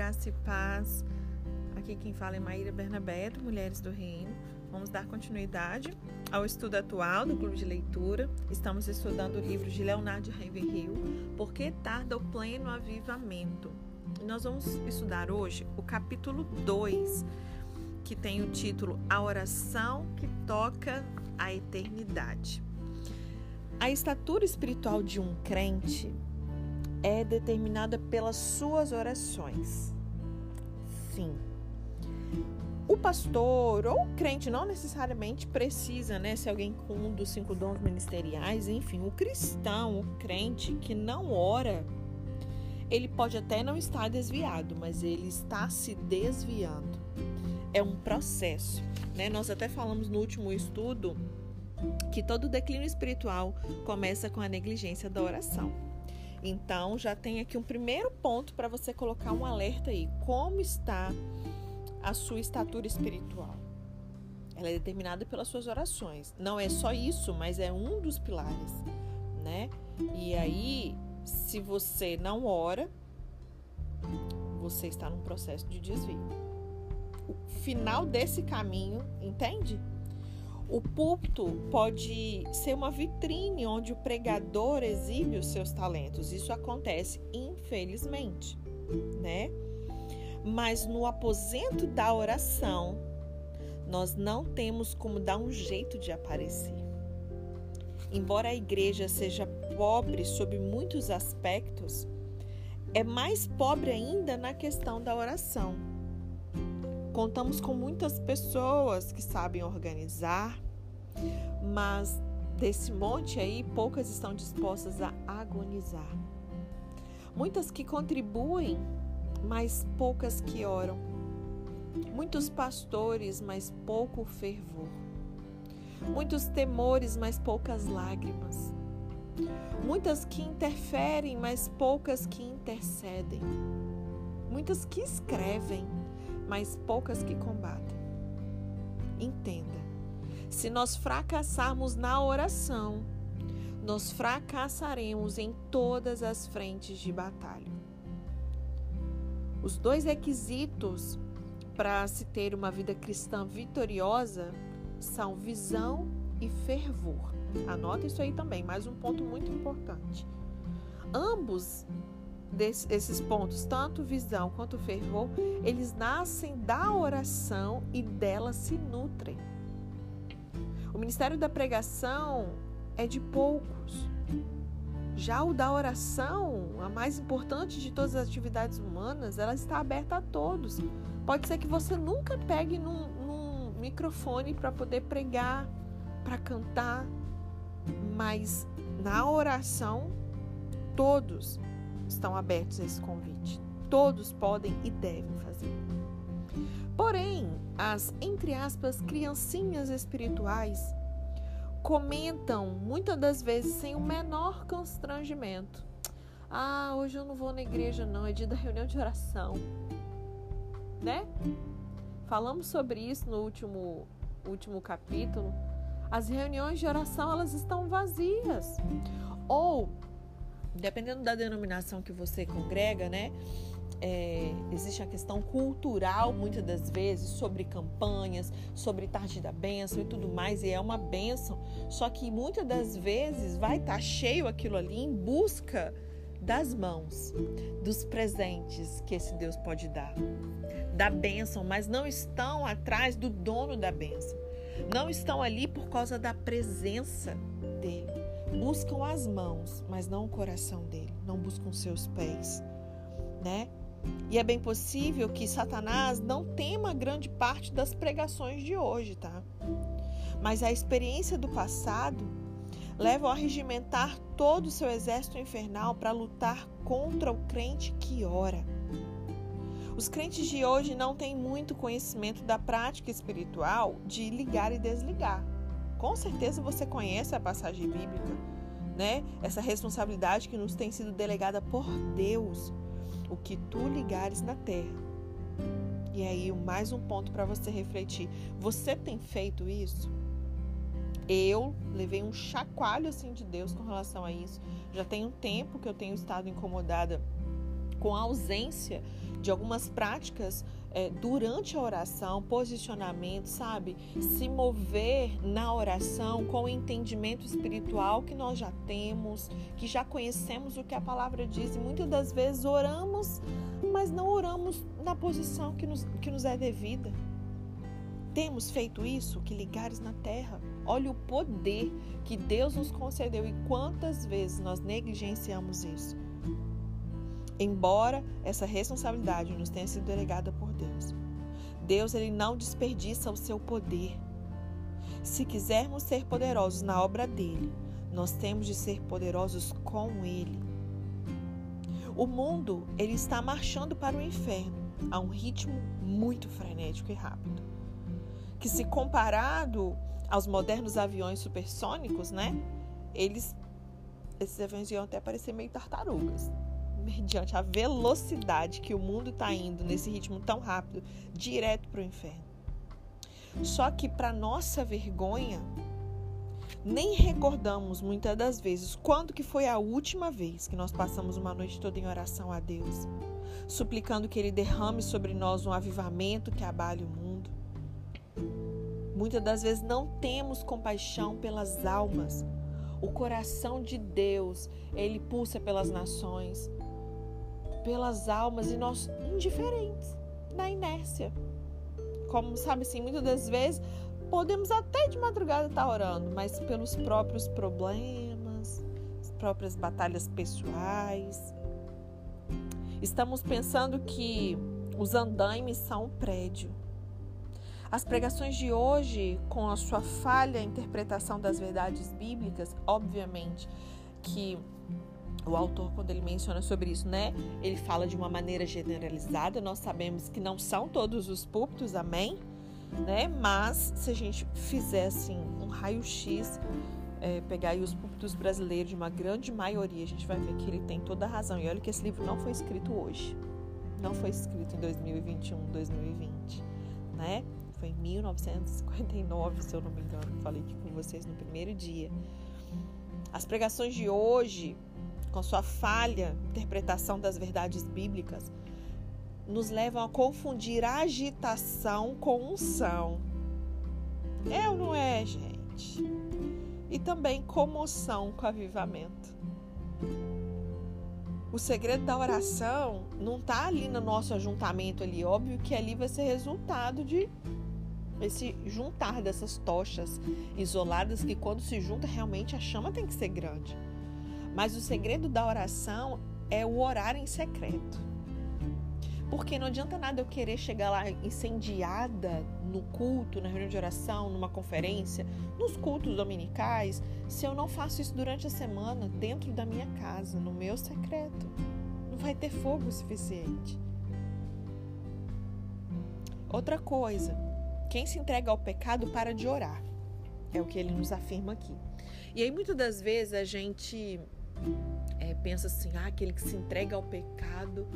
graça e paz. Aqui quem fala é Maíra Bernabé, Mulheres do Reino. Vamos dar continuidade ao estudo atual do Clube de Leitura. Estamos estudando o livro de Leonardo Ravenhill, Por que tarda o pleno avivamento? Nós vamos estudar hoje o capítulo 2, que tem o título A Oração que Toca a Eternidade. A estatura espiritual de um crente é determinada pelas suas orações. Sim. O pastor ou o crente não necessariamente precisa, né, ser alguém com um dos cinco dons ministeriais, enfim, o cristão, o crente que não ora, ele pode até não estar desviado, mas ele está se desviando. É um processo, né? Nós até falamos no último estudo que todo declínio espiritual começa com a negligência da oração. Então, já tem aqui um primeiro ponto para você colocar um alerta aí. Como está a sua estatura espiritual? Ela é determinada pelas suas orações. Não é só isso, mas é um dos pilares, né? E aí, se você não ora, você está num processo de desvio. O final desse caminho, entende? O púlpito pode ser uma vitrine onde o pregador exibe os seus talentos. Isso acontece, infelizmente, né? Mas no aposento da oração, nós não temos como dar um jeito de aparecer. Embora a igreja seja pobre sob muitos aspectos, é mais pobre ainda na questão da oração. Contamos com muitas pessoas que sabem organizar, mas desse monte aí, poucas estão dispostas a agonizar. Muitas que contribuem, mas poucas que oram. Muitos pastores, mas pouco fervor. Muitos temores, mas poucas lágrimas. Muitas que interferem, mas poucas que intercedem. Muitas que escrevem, mas poucas que combatem. Entenda, se nós fracassarmos na oração, nós fracassaremos em todas as frentes de batalha. Os dois requisitos para se ter uma vida cristã vitoriosa são visão e fervor. Anota isso aí também, mais um ponto muito importante. Ambos desses pontos, tanto visão quanto fervor, eles nascem da oração e dela se nutrem. O ministério da pregação é de poucos. Já o da oração, a mais importante de todas as atividades humanas, ela está aberta a todos. Pode ser que você nunca pegue num, num microfone para poder pregar, para cantar, mas na oração, todos estão abertos a esse convite. Todos podem e devem fazer. Porém, as, entre aspas, criancinhas espirituais comentam muitas das vezes sem o menor constrangimento. Ah, hoje eu não vou na igreja, não, é dia da reunião de oração. Né? Falamos sobre isso no último, último capítulo as reuniões de oração elas estão vazias. Ou, dependendo da denominação que você congrega, né? É, existe a questão cultural, muitas das vezes, sobre campanhas, sobre tarde da bênção e tudo mais, e é uma bênção. Só que muitas das vezes vai estar tá cheio aquilo ali em busca das mãos, dos presentes que esse Deus pode dar, da bênção, mas não estão atrás do dono da bênção não estão ali por causa da presença dele. Buscam as mãos, mas não o coração dele, não buscam seus pés, né? E é bem possível que Satanás não tema grande parte das pregações de hoje, tá? Mas a experiência do passado leva a regimentar todo o seu exército infernal para lutar contra o crente que ora. Os crentes de hoje não têm muito conhecimento da prática espiritual de ligar e desligar. Com certeza você conhece a passagem bíblica, né? Essa responsabilidade que nos tem sido delegada por Deus. O que tu ligares na terra. E aí, mais um ponto para você refletir. Você tem feito isso? Eu levei um chacoalho assim de Deus com relação a isso. Já tem um tempo que eu tenho estado incomodada com a ausência de algumas práticas é, durante a oração, posicionamento, sabe? Se mover na oração com o entendimento espiritual que nós já temos, que já conhecemos o que a palavra diz. E muitas das vezes oramos, mas não oramos na posição que nos, que nos é devida. Temos feito isso? Que ligares na terra. Olha o poder que Deus nos concedeu e quantas vezes nós negligenciamos isso. Embora essa responsabilidade nos tenha sido delegada por Deus, Deus ele não desperdiça o seu poder. Se quisermos ser poderosos na obra dele, nós temos de ser poderosos com ele. O mundo ele está marchando para o inferno a um ritmo muito frenético e rápido. Que se comparado aos modernos aviões supersônicos, né? Eles esses aviões iam até parecer meio tartarugas mediante a velocidade que o mundo está indo nesse ritmo tão rápido, direto para o inferno. Só que, para nossa vergonha, nem recordamos muitas das vezes quando que foi a última vez que nós passamos uma noite toda em oração a Deus, suplicando que Ele derrame sobre nós um avivamento que abale o mundo. Muitas das vezes não temos compaixão pelas almas. O coração de Deus, ele pulsa pelas nações pelas almas e nós indiferentes, na inércia. Como sabe assim, muitas das vezes podemos até de madrugada estar orando, mas pelos próprios problemas, as próprias batalhas pessoais. Estamos pensando que os andaimes são um prédio. As pregações de hoje, com a sua falha interpretação das verdades bíblicas, obviamente que o autor, quando ele menciona sobre isso, né? Ele fala de uma maneira generalizada. Nós sabemos que não são todos os púlpitos, amém? Né? Mas se a gente fizer assim um raio-x, é, pegar os púlpitos brasileiros de uma grande maioria, a gente vai ver que ele tem toda a razão. E olha que esse livro não foi escrito hoje. Não foi escrito em 2021, 2020, né? Foi em 1959, se eu não me engano. Falei aqui com vocês no primeiro dia. As pregações de hoje com sua falha interpretação das verdades bíblicas, nos levam a confundir agitação com unção. É ou não é, gente? E também comoção com avivamento. O segredo da oração não está ali no nosso ajuntamento ali, óbvio que ali vai ser resultado de esse juntar dessas tochas isoladas que quando se junta realmente a chama tem que ser grande. Mas o segredo da oração é o orar em secreto. Porque não adianta nada eu querer chegar lá incendiada no culto, na reunião de oração, numa conferência, nos cultos dominicais, se eu não faço isso durante a semana, dentro da minha casa, no meu secreto. Não vai ter fogo suficiente. Outra coisa, quem se entrega ao pecado para de orar. É o que ele nos afirma aqui. E aí, muitas das vezes, a gente é, pensa assim, ah, aquele que se entrega ao pecado.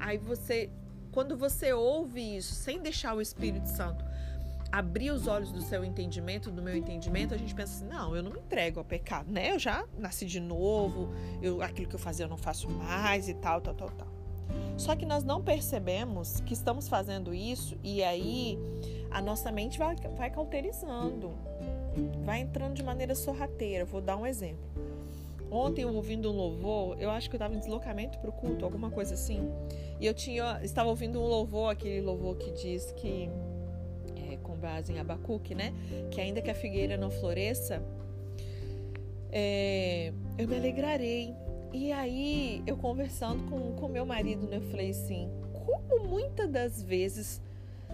Aí você, quando você ouve isso, sem deixar o Espírito Santo abrir os olhos do seu entendimento, do meu entendimento, a gente pensa assim, não, eu não me entrego ao pecado, né? Eu já nasci de novo, eu, aquilo que eu fazia eu não faço mais e tal, tal, tal, tal. Só que nós não percebemos que estamos fazendo isso e aí a nossa mente vai, vai cauterizando, vai entrando de maneira sorrateira. Vou dar um exemplo. Ontem, ouvindo um louvor, eu acho que eu estava em deslocamento para o culto, alguma coisa assim. E eu tinha, estava ouvindo um louvor, aquele louvor que diz que, é, com base em Abacuque, né? Que ainda que a figueira não floresça, é, eu me alegrarei. E aí, eu conversando com, com meu marido, né? Eu falei assim: como muitas das vezes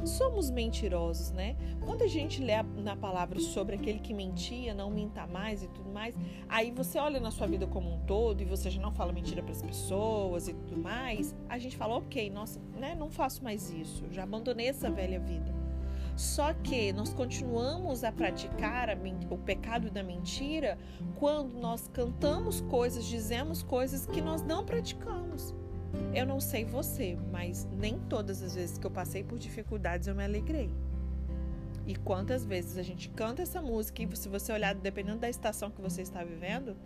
somos mentirosos, né? Quando a gente lê na palavra sobre aquele que mentia, não minta mais e tudo mais, aí você olha na sua vida como um todo e você já não fala mentira para as pessoas e tudo mais, a gente fala, ok, nossa, né, não faço mais isso, já abandonei essa velha vida. Só que nós continuamos a praticar a, o pecado da mentira quando nós cantamos coisas, dizemos coisas que nós não praticamos. Eu não sei você, mas nem todas as vezes que eu passei por dificuldades eu me alegrei. E quantas vezes a gente canta essa música e se você olhar, dependendo da estação que você está vivendo,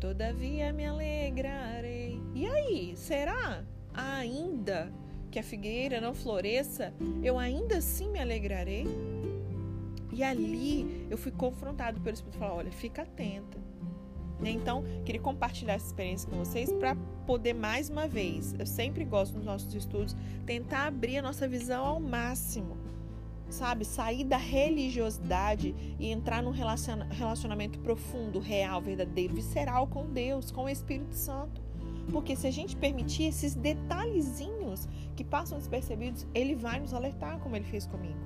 todavia me alegrarei. E aí, será? ainda que a figueira não floresça, eu ainda assim me alegrarei. E ali eu fui confrontado pelo Espírito falar: olha, fica atenta. Né? Então, queria compartilhar essa experiência com vocês para poder mais uma vez, eu sempre gosto nos nossos estudos, tentar abrir a nossa visão ao máximo. Sabe, sair da religiosidade e entrar num relacionamento profundo, real, verdadeiro, visceral com Deus, com o Espírito Santo. Porque se a gente permitir esses detalhezinhos que passam despercebidos, ele vai nos alertar, como ele fez comigo.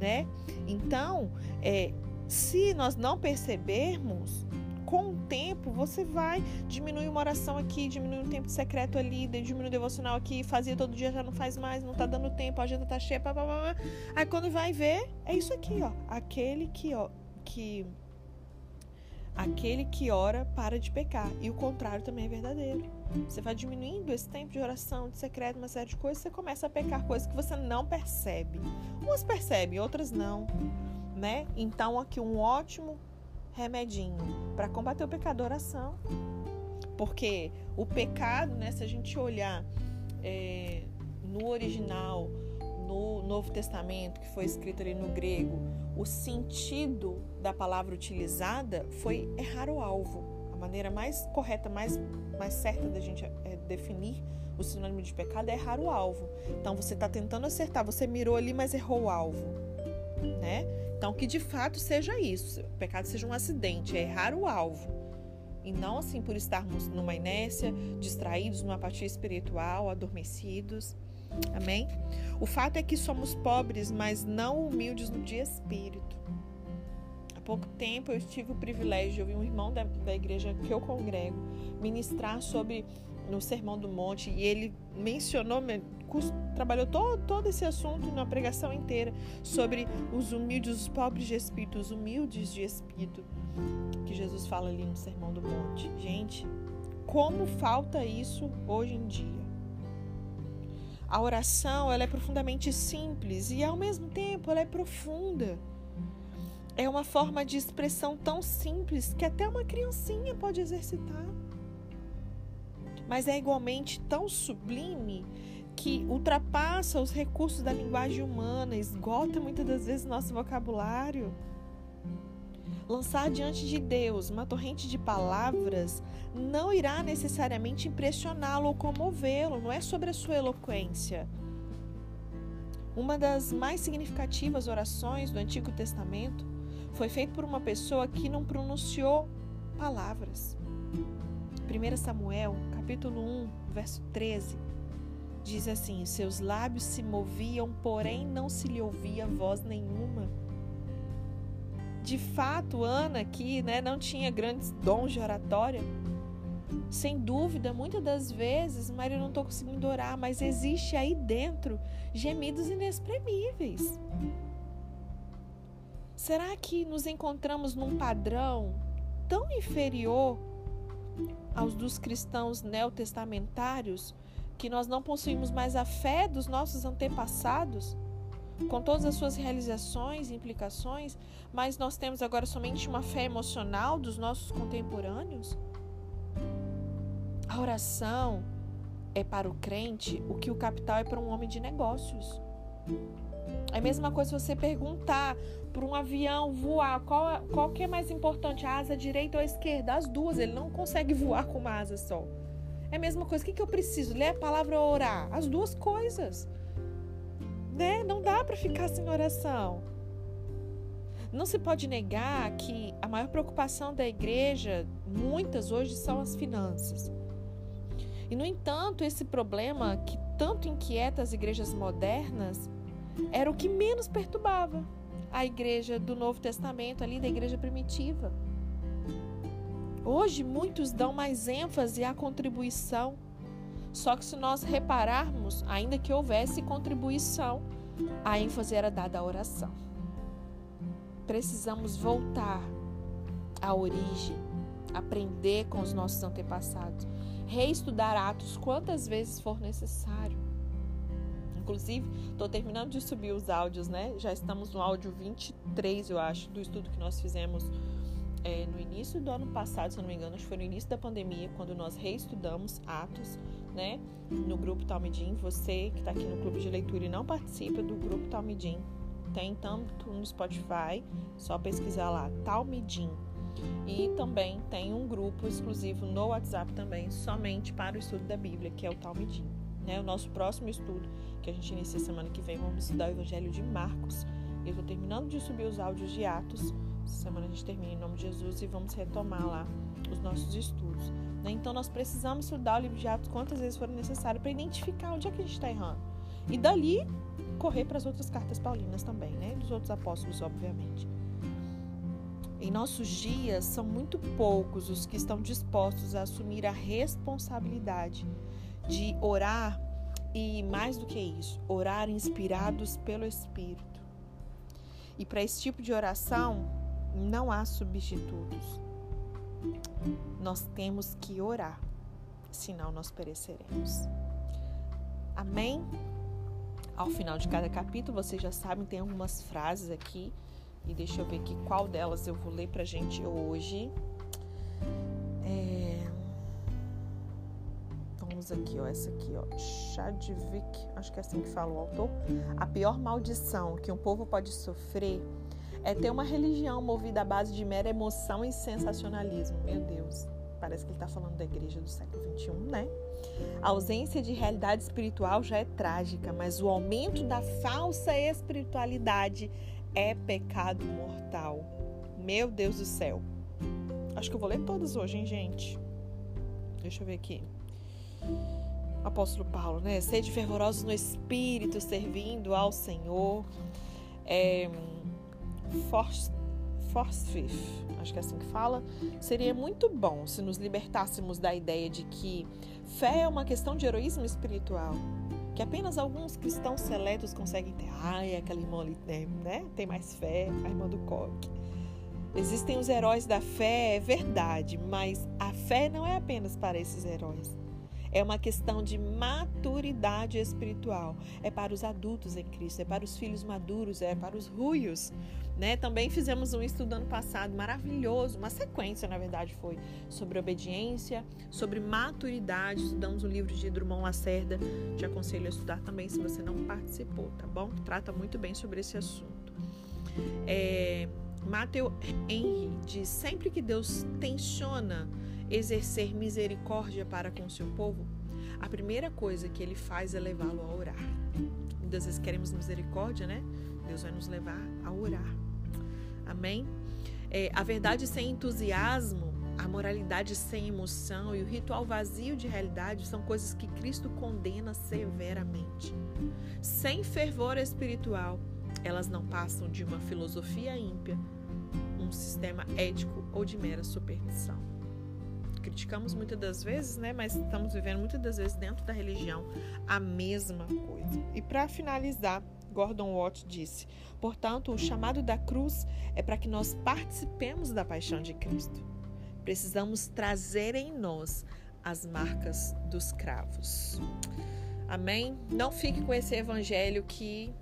Né? Então, é, se nós não percebermos, com o tempo você vai diminuir uma oração aqui, diminuir um tempo secreto ali, diminuir o devocional aqui, fazia todo dia, já não faz mais, não tá dando tempo, a agenda tá cheia, pá, pá, pá. aí quando vai ver, é isso aqui, ó, aquele que, ó, que aquele que ora para de pecar. E o contrário também é verdadeiro. Você vai diminuindo esse tempo de oração, de secreto, uma série de coisas, você começa a pecar coisas que você não percebe. Umas percebe, outras não, né? Então aqui um ótimo remedinho para combater o pecado, oração. Porque o pecado, né, se a gente olhar é, no original, no Novo Testamento, que foi escrito ali no grego, o sentido da palavra utilizada foi errar o alvo. A maneira mais correta, mais, mais certa da gente é, definir o sinônimo de pecado é errar o alvo. Então você está tentando acertar, você mirou ali, mas errou o alvo, né? Então, que de fato seja isso. O pecado seja um acidente, é errar o alvo. E não assim por estarmos numa inércia, distraídos, numa apatia espiritual, adormecidos. Amém? O fato é que somos pobres, mas não humildes no de espírito. Há pouco tempo eu tive o privilégio de ouvir um irmão da, da igreja que eu congrego ministrar sobre no Sermão do Monte e ele mencionou, trabalhou todo, todo esse assunto na pregação inteira sobre os humildes, os pobres de espírito, os humildes de espírito, que Jesus fala ali no Sermão do Monte. Gente, como falta isso hoje em dia? A oração ela é profundamente simples e ao mesmo tempo ela é profunda. É uma forma de expressão tão simples que até uma criancinha pode exercitar mas é igualmente tão sublime que ultrapassa os recursos da linguagem humana, esgota muitas das vezes nosso vocabulário. Lançar diante de Deus uma torrente de palavras não irá necessariamente impressioná-lo ou comovê-lo, não é sobre a sua eloquência. Uma das mais significativas orações do Antigo Testamento foi feita por uma pessoa que não pronunciou palavras. 1 Samuel, capítulo 1, verso 13, diz assim: Seus lábios se moviam, porém não se lhe ouvia voz nenhuma. De fato, Ana aqui né, não tinha grandes dons de oratória. Sem dúvida, muitas das vezes, Maria, não estou conseguindo orar, mas existe aí dentro gemidos inexprimíveis. Será que nos encontramos num padrão tão inferior aos dos cristãos neotestamentários que nós não possuímos mais a fé dos nossos antepassados, com todas as suas realizações e implicações, mas nós temos agora somente uma fé emocional dos nossos contemporâneos? A oração é para o crente o que o capital é para um homem de negócios. É a mesma coisa se você perguntar para um avião voar, qual, qual que é mais importante, a asa direita ou a esquerda? As duas, ele não consegue voar com uma asa só. É a mesma coisa, o que, que eu preciso? Ler a palavra ou orar? As duas coisas. Né? Não dá para ficar sem oração. Não se pode negar que a maior preocupação da igreja, muitas hoje, são as finanças. E, no entanto, esse problema que tanto inquieta as igrejas modernas era o que menos perturbava a igreja do Novo Testamento, ali da igreja primitiva. Hoje, muitos dão mais ênfase à contribuição. Só que se nós repararmos, ainda que houvesse contribuição, a ênfase era dada à oração. Precisamos voltar à origem, aprender com os nossos antepassados, reestudar Atos quantas vezes for necessário. Inclusive, estou terminando de subir os áudios, né? Já estamos no áudio 23, eu acho, do estudo que nós fizemos é, no início do ano passado, se eu não me engano, acho que foi no início da pandemia, quando nós reestudamos Atos, né? No grupo Talmidim. Você que está aqui no clube de leitura e não participa do grupo Talmidim, tem tanto no Spotify, só pesquisar lá, Talmidim. E também tem um grupo exclusivo no WhatsApp também, somente para o estudo da Bíblia, que é o Talmidim. Né? O nosso próximo estudo, que a gente inicia semana que vem, vamos estudar o Evangelho de Marcos. Eu estou terminando de subir os áudios de Atos. Essa semana a gente termina em nome de Jesus e vamos retomar lá os nossos estudos. Né? Então nós precisamos estudar o livro de Atos quantas vezes for necessário para identificar onde é que a gente está errando. E dali correr para as outras cartas paulinas também, né? Dos outros apóstolos, obviamente. Em nossos dias, são muito poucos os que estão dispostos a assumir a responsabilidade de orar e, mais do que isso, orar inspirados pelo Espírito. E para esse tipo de oração, não há substitutos. Nós temos que orar, senão nós pereceremos. Amém? Ao final de cada capítulo, vocês já sabem, tem algumas frases aqui. E deixa eu ver aqui qual delas eu vou ler pra gente hoje. É... Vamos aqui, ó. Essa aqui, ó. Chadwick, acho que é assim que fala o autor. A pior maldição que um povo pode sofrer é ter uma religião movida à base de mera emoção e sensacionalismo. Meu Deus, parece que ele está falando da igreja do século XXI, né? A ausência de realidade espiritual já é trágica, mas o aumento da falsa espiritualidade é pecado mortal. Meu Deus do céu. Acho que eu vou ler todas hoje, hein, gente? Deixa eu ver aqui. Apóstolo Paulo, né? Sede fervorosos no espírito, servindo ao Senhor. É, Forsyth, acho que é assim que fala, seria muito bom se nos libertássemos da ideia de que fé é uma questão de heroísmo espiritual, que apenas alguns cristãos seletos conseguem ter. Ai, aquela irmã ali né? tem mais fé, a irmã do coque. Existem os heróis da fé, é verdade, mas a fé não é apenas para esses heróis. É uma questão de maturidade espiritual. É para os adultos em Cristo, é para os filhos maduros, é para os ruios. Né? Também fizemos um estudo ano passado maravilhoso, uma sequência, na verdade, foi sobre obediência, sobre maturidade. Estudamos o livro de Drummond Lacerda. Te aconselho a estudar também se você não participou, tá bom? Trata muito bem sobre esse assunto. É, Matthew Henry diz: sempre que Deus tensiona exercer misericórdia para com seu povo, a primeira coisa que ele faz é levá-lo a orar. Muitas vezes queremos misericórdia, né? Deus vai nos levar a orar. Amém? É, a verdade sem entusiasmo, a moralidade sem emoção e o ritual vazio de realidade são coisas que Cristo condena severamente. Sem fervor espiritual, elas não passam de uma filosofia ímpia, um sistema ético ou de mera superstição. Criticamos muitas das vezes, né? Mas estamos vivendo muitas das vezes dentro da religião a mesma coisa. E para finalizar, Gordon Watt disse: Portanto, o chamado da cruz é para que nós participemos da paixão de Cristo. Precisamos trazer em nós as marcas dos cravos. Amém? Não fique com esse evangelho que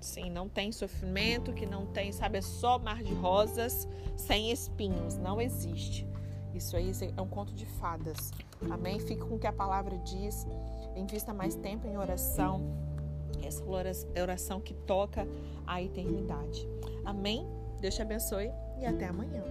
sim, não tem sofrimento, que não tem, sabe, é só mar de rosas sem espinhos, não existe. Isso aí é um conto de fadas. Amém? Fique com o que a palavra diz. Invista mais tempo em oração essa oração que toca a eternidade. Amém? Deus te abençoe e até amanhã.